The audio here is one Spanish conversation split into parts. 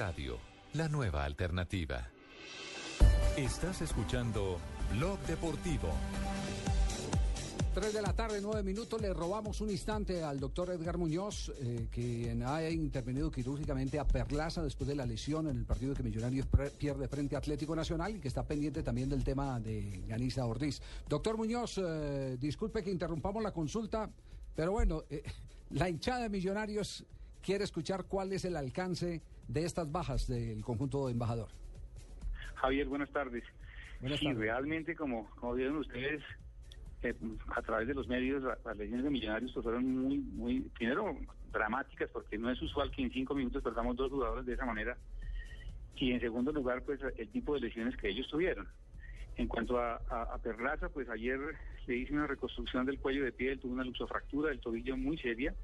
Radio, la nueva alternativa. Estás escuchando Blog Deportivo. 3 de la tarde, 9 minutos. Le robamos un instante al doctor Edgar Muñoz, eh, quien ha intervenido quirúrgicamente a Perlaza después de la lesión en el partido que Millonarios pierde frente a Atlético Nacional y que está pendiente también del tema de Ganisa Ortiz. Doctor Muñoz, eh, disculpe que interrumpamos la consulta, pero bueno, eh, la hinchada de Millonarios quiere escuchar cuál es el alcance de estas bajas del conjunto de embajador. Javier, buenas tardes. Buenas sí, tardes. realmente, como, como vieron ustedes, eh, a través de los medios, la- las lesiones de Millonarios pues, fueron muy, muy, primero, dramáticas, porque no es usual que en cinco minutos perdamos dos jugadores de esa manera. Y en segundo lugar, pues el tipo de lesiones que ellos tuvieron. En cuanto a, a, a Perlaza, pues ayer le hice una reconstrucción del cuello de pie, él tuvo una luxofractura del tobillo muy seria.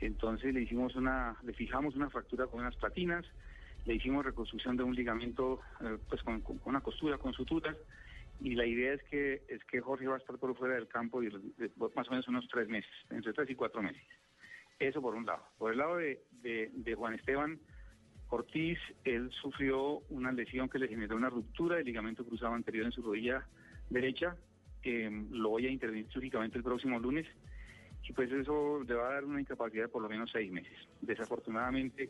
Entonces le hicimos una, le fijamos una fractura con unas platinas, le hicimos reconstrucción de un ligamento eh, pues con, una costura, con suturas, y la idea es que es que Jorge va a estar por fuera del campo más o menos unos tres meses, entre tres y cuatro meses. Eso por un lado. Por el lado de, Juan Esteban Ortiz, él sufrió una lesión que le generó una ruptura del ligamento cruzado anterior en su rodilla derecha. Eh, lo voy a intervenir quirúrgicamente el próximo lunes pues eso le va a dar una incapacidad de por lo menos seis meses. Desafortunadamente,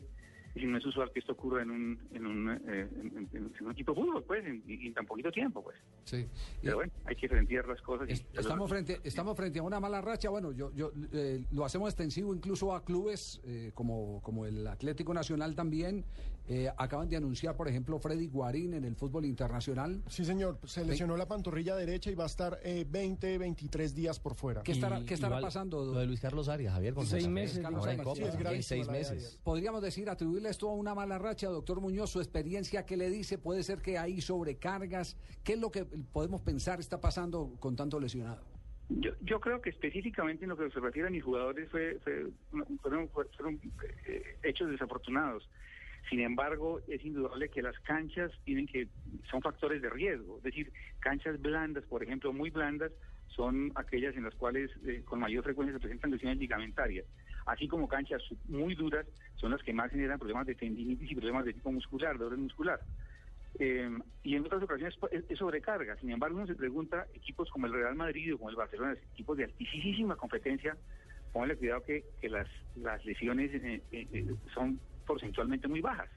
y no es usual que esto ocurra en un, en un, eh, en- en- en un equipo de fútbol, pues, en, y en tan poquito tiempo, pues. Sí. Pero bueno, hay que frentear las cosas. y- Es- Estamos frente, estamos frente a una mala racha. Bueno, yo, yo eh, lo hacemos extensivo incluso a clubes eh, como, como el Atlético Nacional también. Eh, acaban de anunciar, por ejemplo, Freddy Guarín en el fútbol internacional. Sí, señor. Se lesionó la pantorrilla derecha y va a estar eh, 20, 23 días por fuera. ¿Qué estará, Y- qué estará igual pasando? Lo de Luis Carlos Arias, Javier, con Seis meses, Arias. Sí, es en seis meses. Podríamos decir, atribuirle esto a una mala racha, doctor Muñoz, su experiencia, ¿qué le dice? Puede ser que hay sobrecargas. ¿Qué es lo que podemos pensar está pasando con tanto lesionado? Yo, yo creo que específicamente en lo que se refiere a mis jugadores fue, fue- fueron, fueron, eh, hechos desafortunados. Sin embargo, es indudable que las canchas tienen que son factores de riesgo. Es decir, canchas blandas, por ejemplo, muy blandas, son aquellas en las cuales eh, con mayor frecuencia se presentan lesiones ligamentarias. Así como canchas muy duras son las que más generan problemas de tendinitis y problemas de tipo muscular, de orden muscular. Eh, y en otras ocasiones pues, es, sobrecarga. Sin embargo, uno se pregunta, equipos como el Real Madrid o como el Barcelona, equipos de altísima competencia, póngale cuidado que, que las, las lesiones eh, eh, eh, son porcentualmente muy bajas.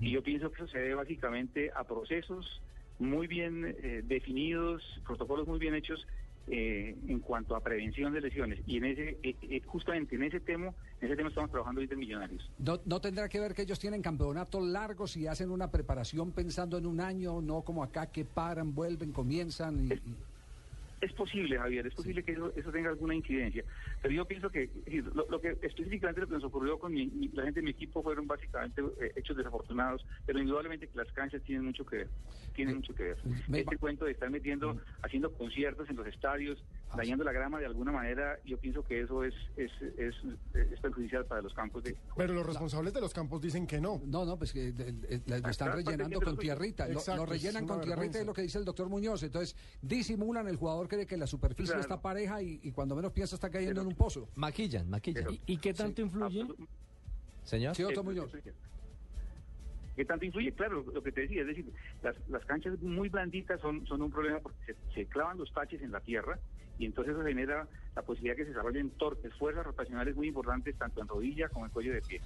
Y yo pienso que eso se debe básicamente a procesos muy bien eh, definidos, protocolos muy bien hechos eh, en cuanto a prevención de lesiones. Y en ese, eh, eh, justamente en ese tema, en ese tema estamos trabajando ahorita en Millonarios. ¿No, ¿No tendrá que ver que ellos tienen campeonatos largos y hacen una preparación pensando en un año, no como acá que paran, vuelven, comienzan? Y, Es posible, Javier, es posible que eso, eso tenga alguna incidencia. Pero yo pienso que lo, lo que específicamente lo que nos ocurrió con mi- mi- la gente de mi equipo fueron básicamente eh, hechos desafortunados, pero indudablemente que las canchas tienen mucho que ver. Tienen mucho que ver. Me- Este cuento de estar metiendo, haciendo conciertos en los estadios, dañando la grama de alguna manera, yo pienso que eso es, es, es, es perjudicial para los campos de... Pero los responsables de los campos dicen que no. No, no, pues que de- de- de- lo están rellenando con tierrita. Lo, Exacto, lo rellenan con tierrita, vergüenza. es lo que dice el doctor Muñoz. Entonces, disimulan, el jugador cree que la superficie Claro. está pareja y, y cuando menos piensa está cayendo Pero- en un pozo. Maquillan, maquillan. Pero- ¿Y qué tanto influye? Absolut- Señor. Sí, doctor Eh, Muñoz. ¿Qué tanto influye? Claro, lo que te decía, es decir, las, las canchas muy blanditas son, son un problema porque se, se clavan los taches en la tierra y entonces eso genera la posibilidad que se desarrollen torques, fuerzas rotacionales muy importantes tanto en rodilla como en cuello de pie.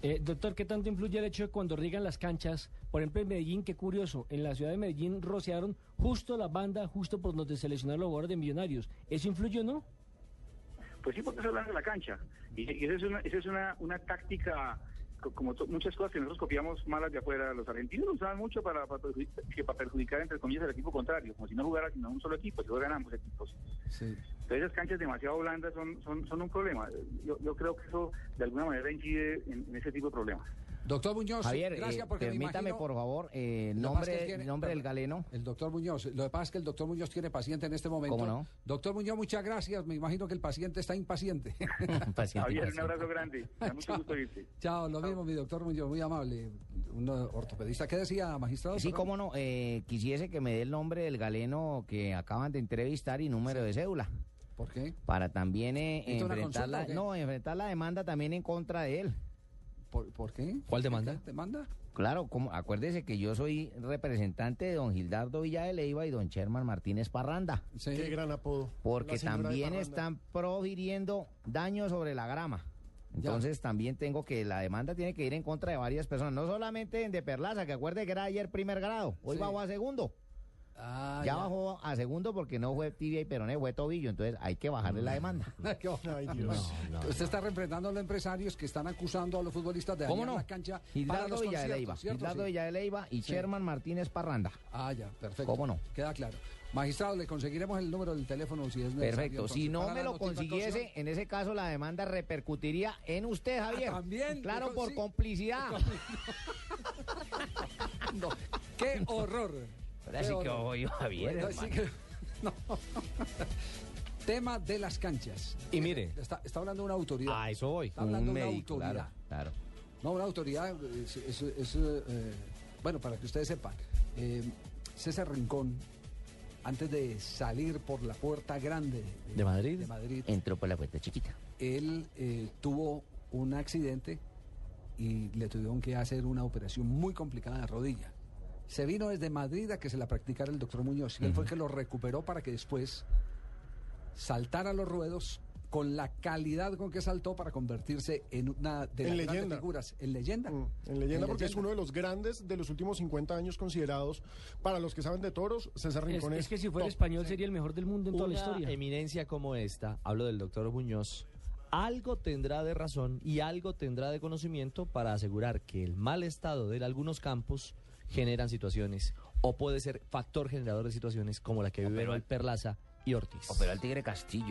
Eh, doctor, ¿qué tanto influye el hecho de cuando riegan las canchas? Por ejemplo, en Medellín, qué curioso, en la ciudad de Medellín rociaron justo la banda, justo por donde se lesionaron los jugadores de Millonarios. ¿Eso influye o no? Pues sí, porque se habla de la cancha. Y, y esa es una, esa es una, una táctica como muchas cosas que nosotros copiamos malas de afuera, los argentinos lo usaban mucho para, para, perjudicar, que para perjudicar, entre comillas, al equipo contrario, como si no jugara sino un solo equipo, si juegan ambos equipos. Sí. Entonces esas canchas demasiado blandas son, son, son un problema. Yo, yo creo que eso de alguna manera incide en, en ese tipo de problemas. Doctor Muñoz, Javier, gracias eh, me permítame imagino- por favor eh, el que nombre, tiene- nombre del galeno. El doctor Muñoz. Lo que pasa es que el doctor Muñoz tiene paciente en este momento. ¿Cómo no? Doctor Muñoz, muchas gracias. Me imagino que el paciente está impaciente. Paciente, Javier, un abrazo grande. Me mucho gusto irte. Chao, lo mismo, mi doctor Muñoz, muy amable. Un eh, ortopedista. ¿Qué decía, magistrado? Sí, cómo no. eh, quisiese que me dé el nombre del galeno que acaban de entrevistar y número de cédula. ¿Por qué? Para también eh, ¿Necesita una enfrentar consulta la, o qué? no, enfrentar la demanda también en contra de él. ¿Por, por qué? ¿Cuál demanda? ¿Qué demanda? Claro, como, acuérdese que yo soy representante de don Gildardo Villa de Leiva y don Sherman Martínez Parranda. Sí. Qué gran apodo. Porque también están profiriendo daño sobre la grama. Entonces también tengo que la demanda tiene que ir en contra de varias personas, no solamente en de Perlaza, que acuerde que era ayer primer grado, hoy Sí. bajó a segundo. Ah, ya, bajó a segundo porque no fue tibia y peroné, fue tobillo, entonces hay que bajarle la demanda. Usted está representando a los empresarios que están acusando a los futbolistas de ¿Cómo dañar no? la cancha para Gildardo los Villa de Leiva, Sí. Villa de Leiva y Sherman Martínez Parranda. Ah, ya, perfecto. ¿Cómo no? Queda claro. Magistrado, le conseguiremos el número del teléfono si es necesario. Perfecto. Si no para me lo consiguiese, en ese caso la demanda repercutiría en usted, Javier. Ah, también. Claro, Sí. por complicidad. No, ¡Qué horror! Ahora sí que odio, Javier. Bueno, sí que- no. Tema de las canchas. Y mire. Está, está hablando una autoridad. A eso voy. Está hablando Un una médico, autoridad. claro, claro. No, una autoridad es, es- es, eh, bueno, para que ustedes sepan, eh, César Rincón, antes de salir por la puerta grande ¿De Madrid? de Madrid, Entró por la puerta chiquita. él eh, tuvo un accidente y le tuvieron que hacer una operación muy complicada de rodilla. Se vino desde Madrid a que se la practicara el doctor Muñoz y él fue el que lo recuperó para que después saltara a los ruedos con la calidad con que saltó para convertirse en una de las En grandes leyenda. figuras, en leyenda. Mm, En leyenda porque es uno de los grandes de los últimos 50 años considerados, para los que saben de toros, César Es, Rincón es que si fuera top. español sería el mejor del mundo en toda la Una historia. eminencia como esta, hablo del doctor Muñoz, algo tendrá de razón y algo tendrá de conocimiento para asegurar que el mal estado de algunos campos generan situaciones o puede ser factor generador de situaciones como la que al- Perlaza y Ortiz. Operó al Tigre Castillo.